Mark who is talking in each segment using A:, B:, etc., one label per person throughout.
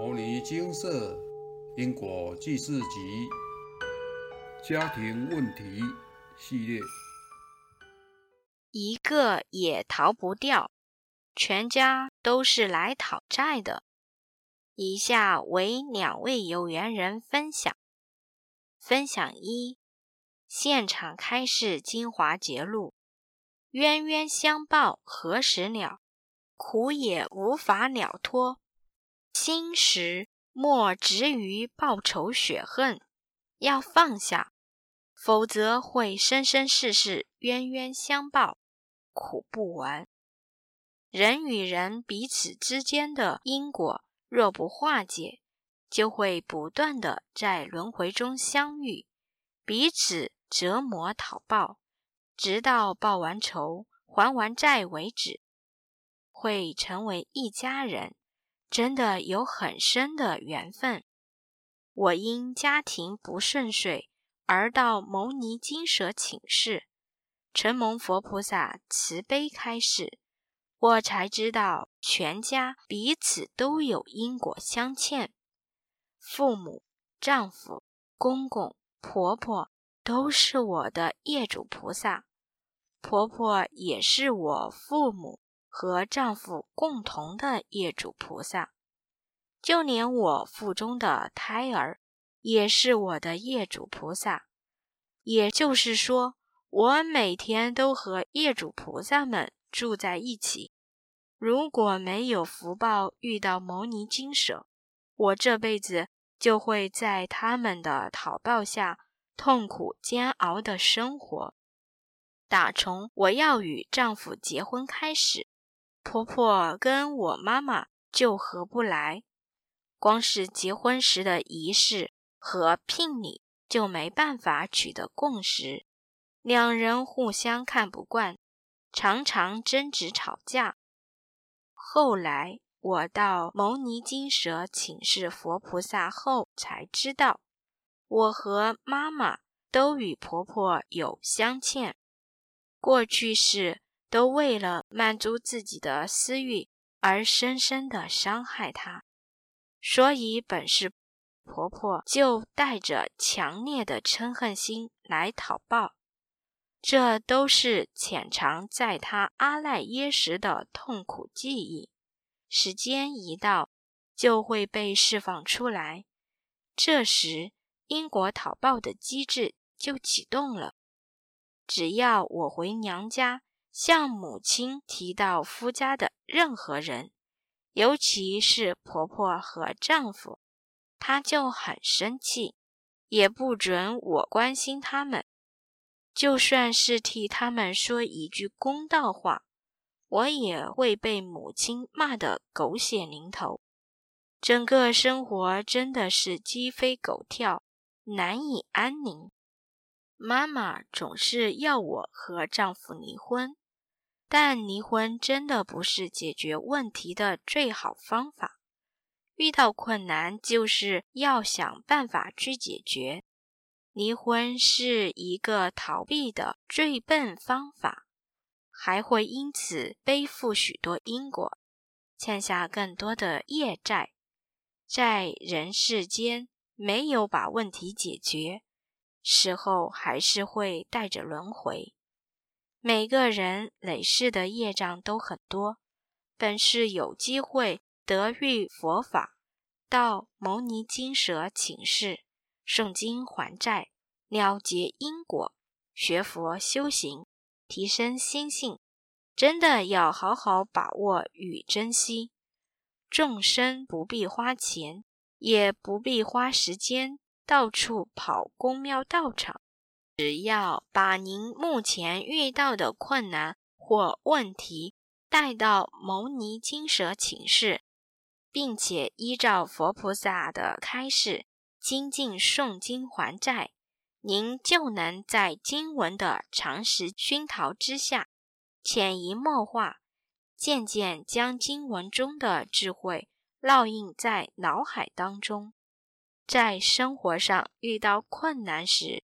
A: 《摩尼金色因果记事集》家庭问题系列，
B: 一个也逃不掉，全家都是来讨债的。以下为两位有缘人分享。分享一：现场开示《精华节录》，冤冤相报何时了？苦也无法了脱。心时莫执于报仇雪恨，要放下，否则会生生世世冤冤相报，苦不完。人与人彼此之间的因果若不化解，就会不断的在轮回中相遇，彼此折磨讨报，直到报完仇、还完债为止，会成为一家人。真的有很深的缘分。我因家庭不顺遂而到牟尼金舍请示，承蒙佛菩萨慈悲开示，我才知道全家彼此都有因果相欠。父母、丈夫、公公、婆婆都是我的业主菩萨，婆婆也是我父母。和丈夫共同的业主菩萨，就连我腹中的胎儿也是我的业主菩萨。也就是说，我每天都和业主菩萨们住在一起。如果没有福报遇到牟尼金舍，我这辈子就会在他们的讨报下痛苦煎熬的生活。打从我要与丈夫结婚开始。婆婆跟我妈妈就合不来，光是结婚时的仪式和聘礼就没办法取得共识，两人互相看不惯，常常争执吵架。后来我到牟尼金舍请示佛菩萨后，才知道我和妈妈都与婆婆有相欠，过去是。都为了满足自己的私欲而深深的伤害她，所以本是婆婆就带着强烈的嗔恨心来讨报，这都是潜藏在她阿赖耶识的痛苦记忆，时间一到就会被释放出来，这时因果讨报的机制就启动了，只要我回娘家。向母亲提到夫家的任何人，尤其是婆婆和丈夫，她就很生气，也不准我关心他们。就算是替他们说一句公道话，我也会被母亲骂得狗血淋头。整个生活真的是鸡飞狗跳，难以安宁。妈妈总是要我和丈夫离婚。但离婚真的不是解决问题的最好方法。遇到困难，就是要想办法去解决。离婚是一个逃避的最笨方法，还会因此背负许多因果，欠下更多的业债。在人世间，没有把问题解决，事后还是会带着轮回。每个人累世的业障都很多，本是有机会得遇佛法，到牟尼金舍请示、诵经还债、了结因果、学佛修行、提升心性，真的要好好把握与珍惜。众生不必花钱，也不必花时间，到处跑公庙道场。只要把您目前遇到的困难或问题带到牟尼金舍请示，并且依照佛菩萨的开示精进诵经还债，您就能在经文的常识熏陶之下，潜移默化，渐渐将经文中的智慧烙印在脑海当中，在生活上遇到困难时。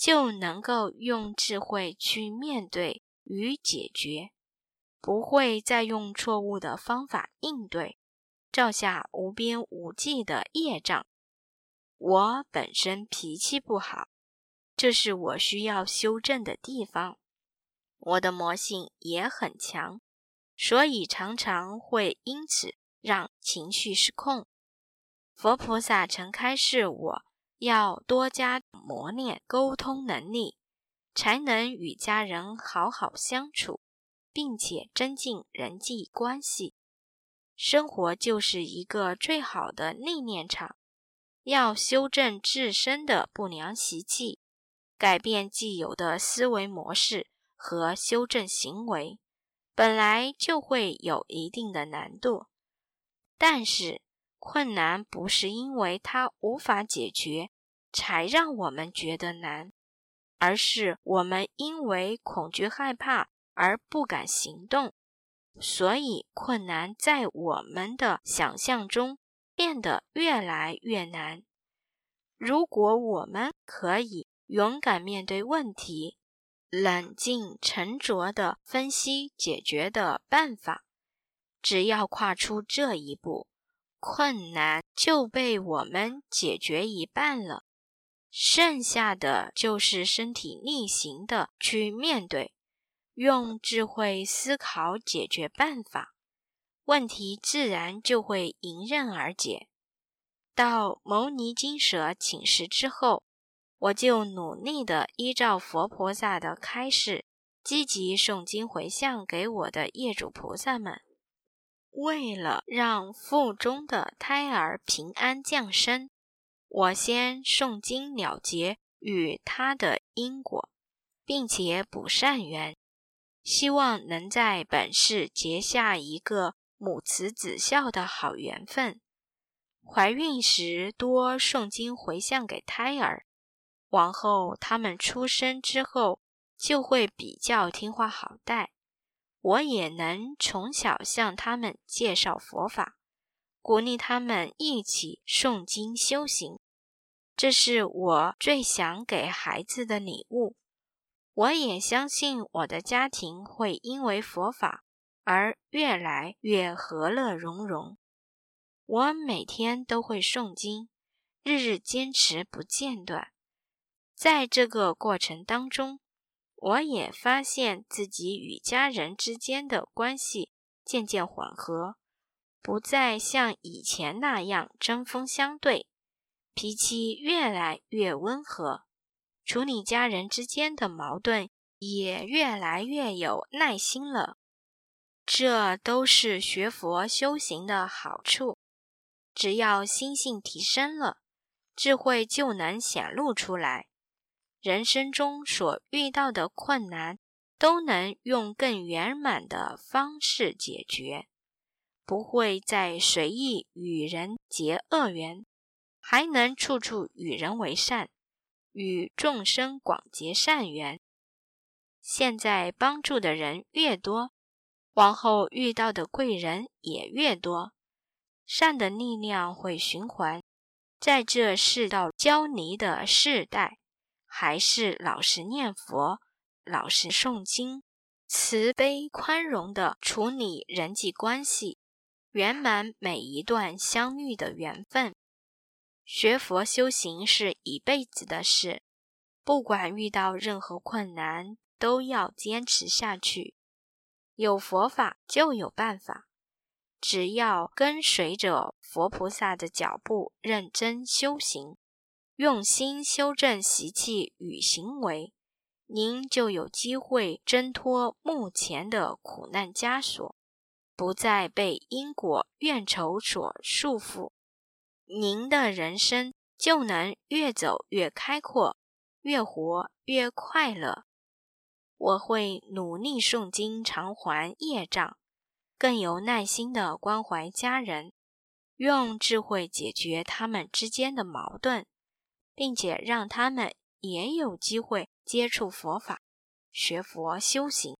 B: 就能够用智慧去面对与解决，不会再用错误的方法应对，照下无边无际的业障。我本身脾气不好，这是我需要修正的地方。我的魔性也很强，所以常常会因此让情绪失控。佛菩萨曾开示我要多加磨练沟通能力，才能与家人好好相处，并且增进人际关系。生活就是一个最好的历练场。要修正自身的不良习气，改变既有的思维模式和修正行为，本来就会有一定的难度。但是，困难不是因为它无法解决才让我们觉得难，而是我们因为恐惧害怕而不敢行动，所以困难在我们的想象中。变得越来越难。如果我们可以勇敢面对问题，冷静沉着地分析解决的办法，只要跨出这一步，困难就被我们解决一半了。剩下的就是身体力行的去面对，用智慧思考解决办法。问题自然就会迎刃而解。到牟尼金舍请示之后，我就努力的依照佛菩萨的开示，积极诵经回向给我的业主菩萨们。为了让腹中的胎儿平安降生，我先诵经了结与他的因果，并且补善缘，希望能在本世结下一个。母慈子孝的好缘分，怀孕时多诵经回向给胎儿，往后他们出生之后就会比较听话好带。我也能从小向他们介绍佛法，鼓励他们一起诵经修行，这是我最想给孩子的礼物。我也相信我的家庭会因为佛法。而越来越和乐融融。我每天都会诵经，日日坚持不间断。在这个过程当中，我也发现自己与家人之间的关系渐渐缓和，不再像以前那样针锋相对，脾气越来越温和，处理家人之间的矛盾也越来越有耐心了。这都是学佛修行的好处。只要心性提升了，智慧就能显露出来。人生中所遇到的困难，都能用更圆满的方式解决，不会再随意与人结恶缘，还能处处与人为善，与众生广结善缘。现在帮助的人越多。往后遇到的贵人也越多，善的力量会循环。在这世道交离的世代，还是老实念佛、老实诵经、慈悲宽容的处理人际关系，圆满每一段相遇的缘分。学佛修行是一辈子的事，不管遇到任何困难，都要坚持下去。有佛法就有办法，只要跟随着佛菩萨的脚步，认真修行，用心修正习气与行为，您就有机会挣脱目前的苦难枷锁，不再被因果怨仇所束缚，您的人生就能越走越开阔，越活越快乐。我会努力诵经偿还业障，更有耐心地关怀家人，用智慧解决他们之间的矛盾，并且让他们也有机会接触佛法、学佛修行，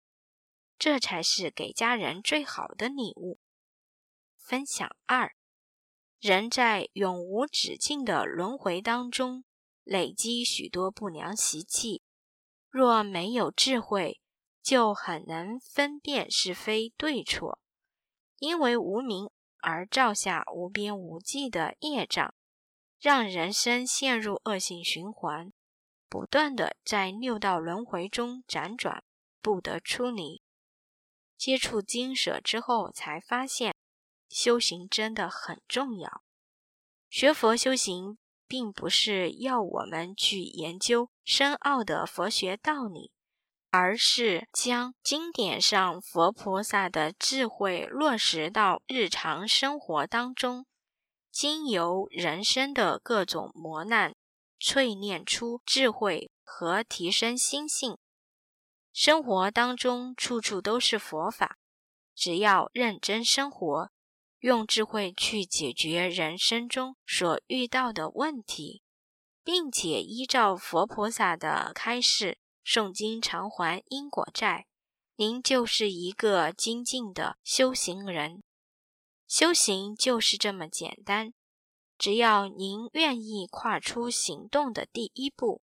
B: 这才是给家人最好的礼物。分享二：人在永无止境的轮回当中，累积许多不良习气。若没有智慧，就很难分辨是非对错，因为无明而造下无边无际的业障，让人生陷入恶性循环，不断的在六道轮回中辗转，不得出离。接触经舍之后，才发现修行真的很重要。学佛修行，并不是要我们去研究深奥的佛学道理。而是将经典上佛菩萨的智慧落实到日常生活当中，经由人生的各种磨难，淬炼出智慧和提升心性。生活当中处处都是佛法，只要认真生活，用智慧去解决人生中所遇到的问题，并且依照佛菩萨的开示。诵经偿还因果债，您就是一个精进的修行人。修行就是这么简单，只要您愿意跨出行动的第一步，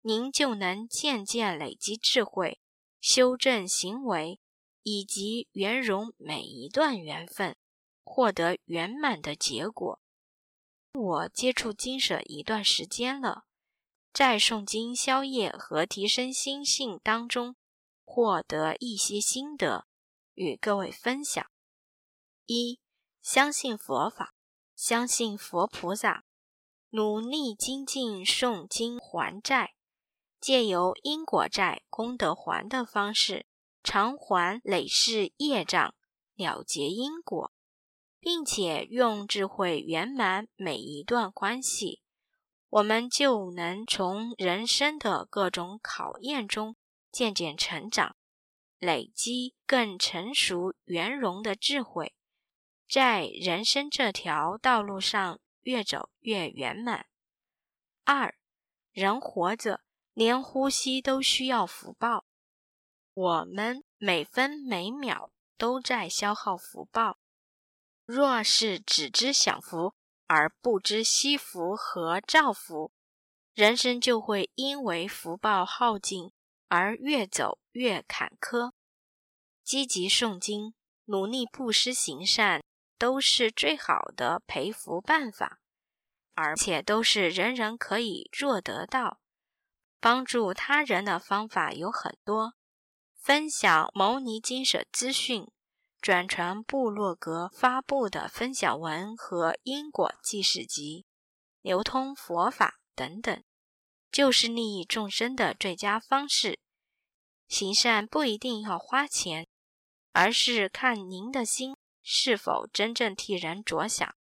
B: 您就能渐渐累积智慧，修正行为，以及圆融每一段缘分，获得圆满的结果。我接触经舍一段时间了。在诵经消业和提升心性当中，获得一些心得，与各位分享。一、相信佛法，相信佛菩萨，努力精进诵经还债，借由因果债、功德还的方式偿还累世业障，了结因果，并且用智慧圆满每一段关系。我们就能从人生的各种考验中渐渐成长，累积更成熟圆融的智慧，在人生这条道路上越走越圆满。二，人活着连呼吸都需要福报，我们每分每秒都在消耗福报，若是只知享福。而不知惜福和造福，人生就会因为福报耗尽而越走越坎坷。积极诵经、努力布施行善，都是最好的培福办法，而且都是人人可以做得到。帮助他人的方法有很多，分享牟尼经舍资讯。转传部落格发布的分享文和因果记事集，流通佛法等等，就是利益众生的最佳方式。行善不一定要花钱，而是看您的心是否真正替人着想，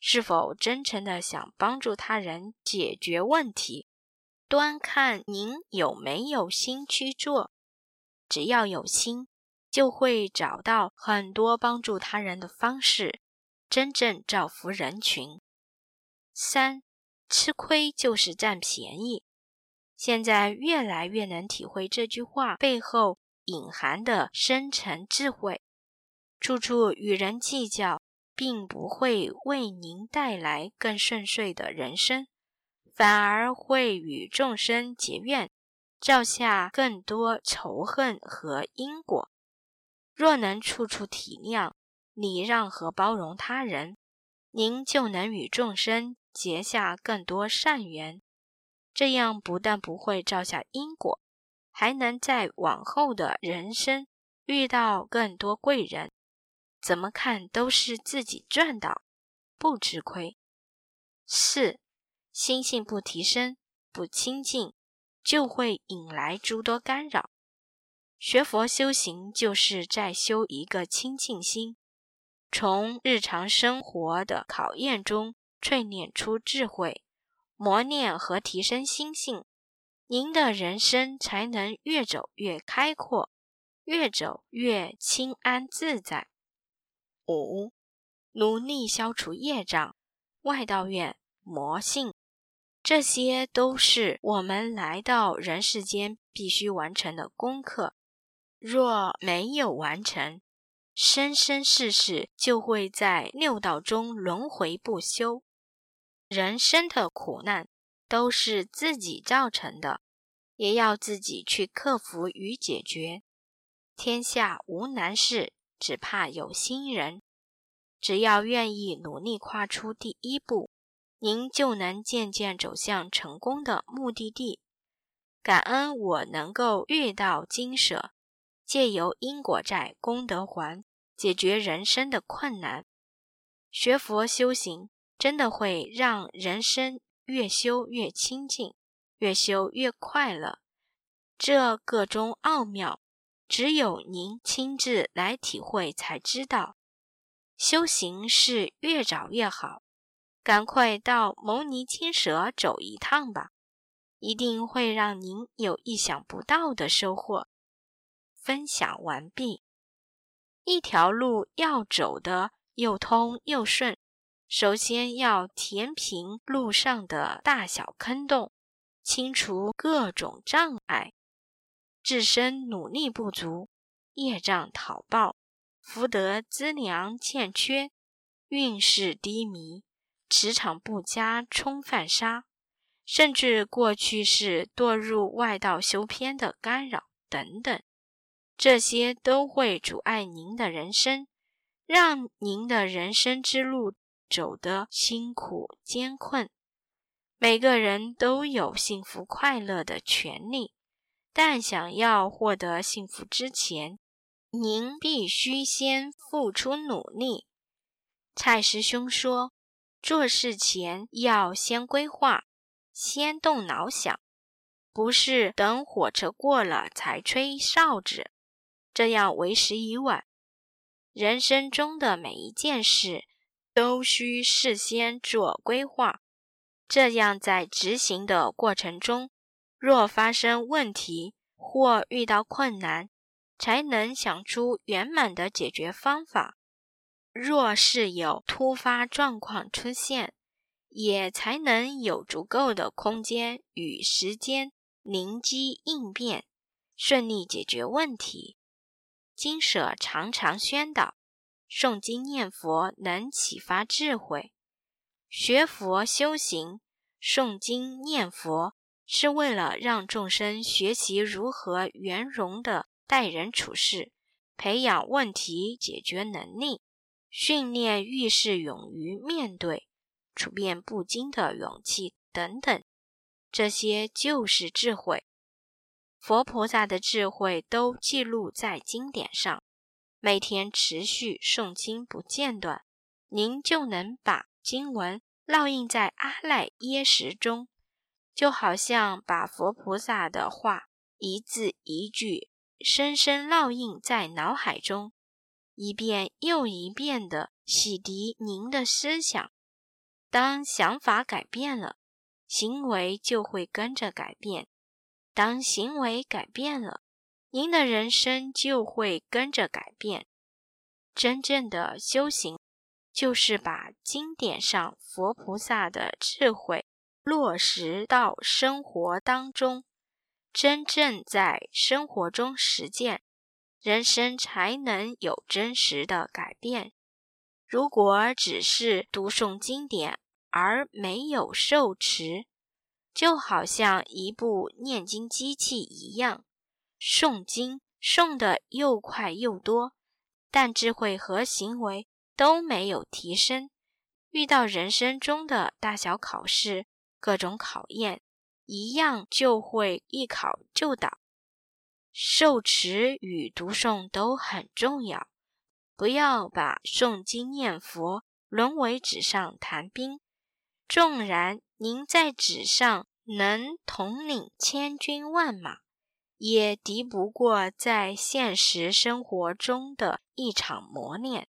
B: 是否真诚的想帮助他人解决问题，端看您有没有心去做。只要有心。就会找到很多帮助他人的方式，真正造福人群。三，吃亏就是占便宜。现在越来越能体会这句话背后隐含的深层智慧。处处与人计较，并不会为您带来更顺遂的人生，反而会与众生结怨，造下更多仇恨和因果。若能处处体谅、礼让和包容他人，您就能与众生结下更多善缘。这样不但不会造下因果，还能在往后的人生遇到更多贵人。怎么看都是自己赚到，不吃亏。四，心性不提升、不清净，就会引来诸多干扰。学佛修行，就是在修一个清净心，从日常生活的考验中淬炼出智慧，磨练和提升心性，您的人生才能越走越开阔，越走越清安自在。五，努力消除业障、外道愿、魔性，这些都是我们来到人世间必须完成的功课。若没有完成，生生世世就会在六道中轮回不休。人生的苦难都是自己造成的，也要自己去克服与解决。天下无难事，只怕有心人。只要愿意努力跨出第一步，您就能渐渐走向成功的目的地。感恩我能够遇到金舍，借由因果债、功德还，解决人生的困难。学佛修行，真的会让人生越修越清净，越修越快乐。这个中奥妙，只有您亲自来体会才知道。修行是越早越好，赶快到牟尼金舍走一趟吧，一定会让您有意想不到的收获。分享完毕。一条路要走的又通又顺，首先要填平路上的大小坑洞，清除各种障碍。自身努力不足，业障讨报。福德资粮欠缺，运势低迷，磁场不佳，冲犯杀，甚至过去是堕入外道修偏的干扰等等，这些都会阻碍您的人生，让您的人生之路走得辛苦艰困。每个人都有幸福快乐的权利，但想要获得幸福之前，您必须先付出努力。蔡师兄说：“做事前要先规划，先动脑想，不是等火车过了才吹哨子，这样为时已晚。人生中的每一件事都需事先做规划，这样在执行的过程中，若发生问题或遇到困难。”才能想出圆满的解决方法。若是有突发状况出现，也才能有足够的空间与时间灵机应变，顺利解决问题。经舍常常宣导，诵经念佛能启发智慧。学佛修行，诵经念佛是为了让众生学习如何圆融的。待人处事，培养问题解决能力，训练遇事勇于面对、处变不惊的勇气等等，这些就是智慧。佛菩萨的智慧都记录在经典上，每天持续诵经不间断，您就能把经文烙印在阿赖耶识中，就好像把佛菩萨的话一字一句。深深烙印在脑海中，一遍又一遍地洗涤您的思想。当想法改变了，行为就会跟着改变；当行为改变了，您的人生就会跟着改变。真正的修行，就是把经典上佛菩萨的智慧落实到生活当中。真正在生活中实践，人生才能有真实的改变。如果只是读诵经典而没有受持，就好像一部念经机器一样，诵经诵得又快又多，但智慧和行为都没有提升。遇到人生中的大小考试、各种考验。一样就会一考就倒。受持与读诵都很重要，不要把诵经念佛沦为纸上谈兵。纵然您在纸上能统领千军万马，也敌不过在现实生活中的一场磨练。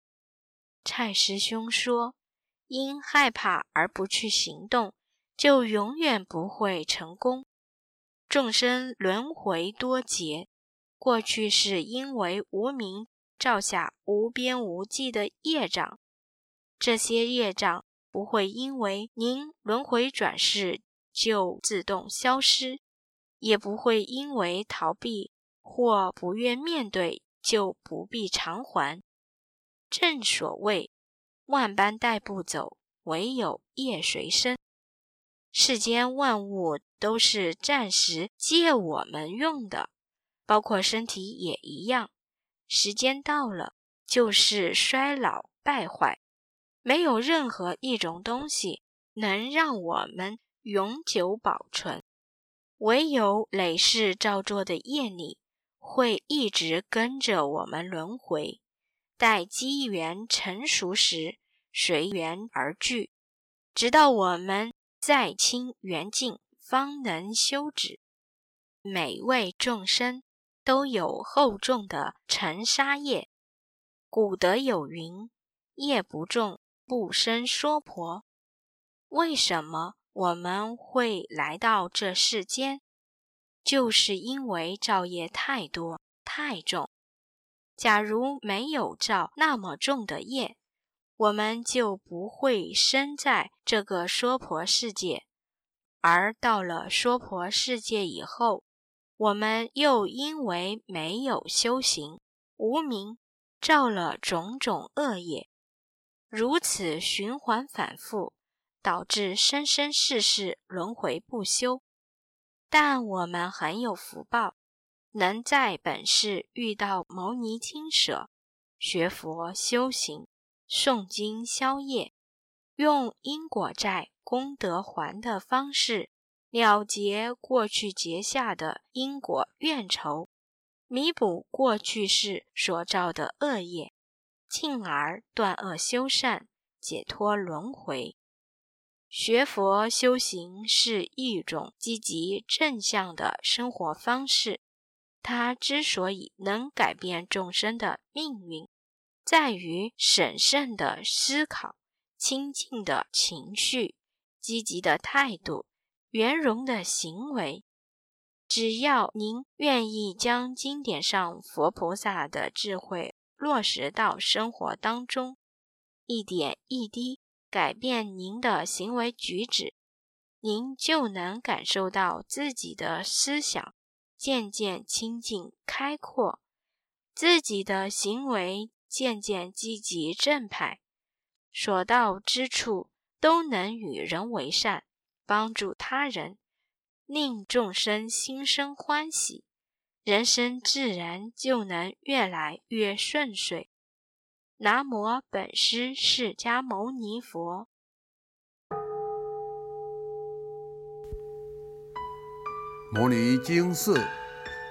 B: 蔡师兄说：“因害怕而不去行动。”就永远不会成功。众生轮回多劫，过去是因为无名造下无边无际的业障，这些业障不会因为您轮回转世就自动消失，也不会因为逃避或不愿面对就不必偿还。正所谓，万般带不走，唯有业随身。世间万物都是暂时借我们用的，包括身体也一样。时间到了，就是衰老败坏，没有任何一种东西能让我们永久保存，唯有累世造作的业力会一直跟着我们轮回，待机缘成熟时随缘而聚，直到我们再清缘净，方能修止。每位众生都有厚重的尘沙业，古德有云：“业不重，不生娑婆。”为什么我们会来到这世间？就是因为造业太多太重。假如没有造那么重的业，我们就不会生在这个娑婆世界。而到了娑婆世界以后，我们又因为没有修行，无名造了种种恶业，如此循环反复，导致生生世世轮回不休。但我们很有福报，能在本世遇到牟尼金舍，学佛修行，诵经消业，用因果债功德还的方式。了结过去结下的因果怨仇，弥补过去世所造的恶业，进而断恶修善，解脱轮回。学佛修行是一种积极正向的生活方式。它之所以能改变众生的命运，在于审慎的思考、清净的情绪、积极的态度。圆融的行为，只要您愿意将经典上佛菩萨的智慧落实到生活当中，一点一滴改变您的行为举止，您就能感受到自己的思想渐渐清净开阔，自己的行为渐渐积极正派，所到之处都能与人为善。帮助他人，令众生心生欢喜，人生自然就能越来越顺遂。南无本师释迦牟尼佛。
A: 摩尼经寺